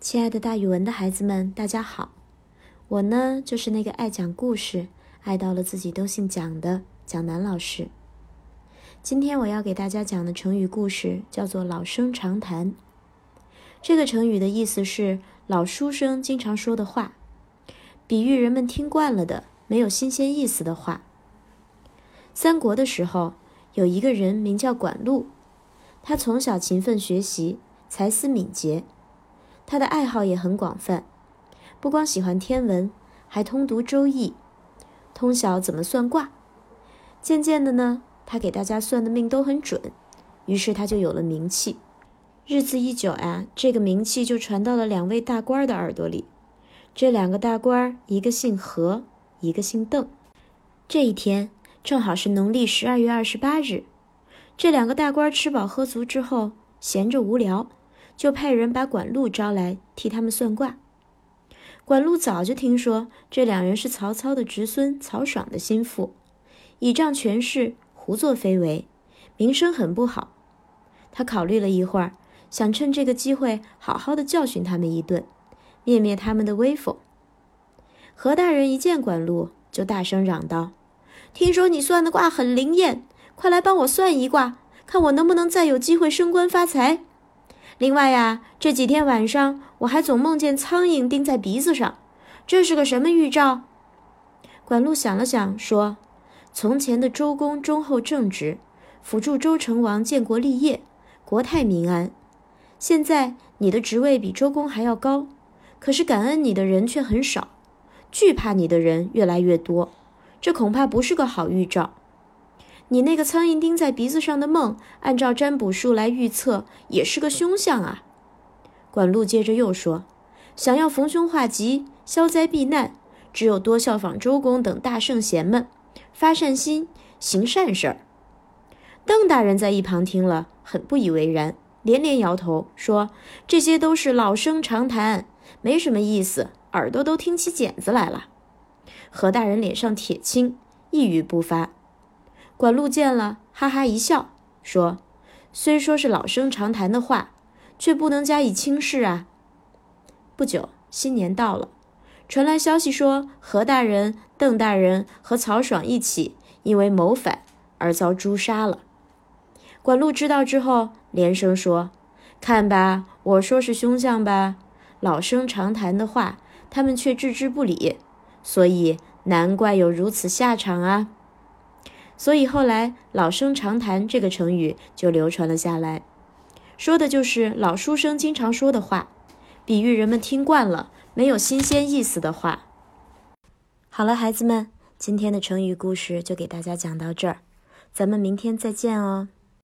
亲爱的，大语文的孩子们，大家好！我呢，就是那个爱讲故事、爱到了自己都姓蒋的蒋楠老师。今天我要给大家讲的成语故事叫做“老生常谈”。这个成语的意思是老书生经常说的话，比喻人们听惯了的、没有新鲜意思的话。三国的时候，有一个人名叫管路，他从小勤奋学习，才思敏捷。他的爱好也很广泛，不光喜欢天文，还通读《周易》，通晓怎么算卦。渐渐的呢，他给大家算的命都很准，于是他就有了名气。日子一久啊，这个名气就传到了两位大官的耳朵里。这两个大官，一个姓何，一个姓邓。这一天正好是农历十二月二十八日，这两个大官吃饱喝足之后，闲着无聊。就派人把管路招来替他们算卦。管路早就听说这两人是曹操的侄孙曹爽的心腹，倚仗权势胡作非为，名声很不好。他考虑了一会儿，想趁这个机会好好的教训他们一顿，灭灭他们的威风。何大人一见管路，就大声嚷道：“听说你算的卦很灵验，快来帮我算一卦，看我能不能再有机会升官发财。”另外呀，这几天晚上我还总梦见苍蝇叮在鼻子上，这是个什么预兆？管路想了想，说：“从前的周公忠厚正直，辅助周成王建国立业，国泰民安。现在你的职位比周公还要高，可是感恩你的人却很少，惧怕你的人越来越多，这恐怕不是个好预兆。”你那个苍蝇叮在鼻子上的梦，按照占卜术来预测，也是个凶相啊。管路接着又说：“想要逢凶化吉、消灾避难，只有多效仿周公等大圣贤们，发善心、行善事儿。”邓大人在一旁听了，很不以为然，连连摇头说：“这些都是老生常谈，没什么意思，耳朵都听起茧子来了。”何大人脸上铁青，一语不发。管路见了，哈哈一笑，说：“虽说是老生常谈的话，却不能加以轻视啊。”不久，新年到了，传来消息说，何大人、邓大人和曹爽一起因为谋反而遭诛杀了。管路知道之后，连声说：“看吧，我说是凶相吧？老生常谈的话，他们却置之不理，所以难怪有如此下场啊。”所以后来“老生常谈”这个成语就流传了下来，说的就是老书生经常说的话，比喻人们听惯了没有新鲜意思的话。好了，孩子们，今天的成语故事就给大家讲到这儿，咱们明天再见哦。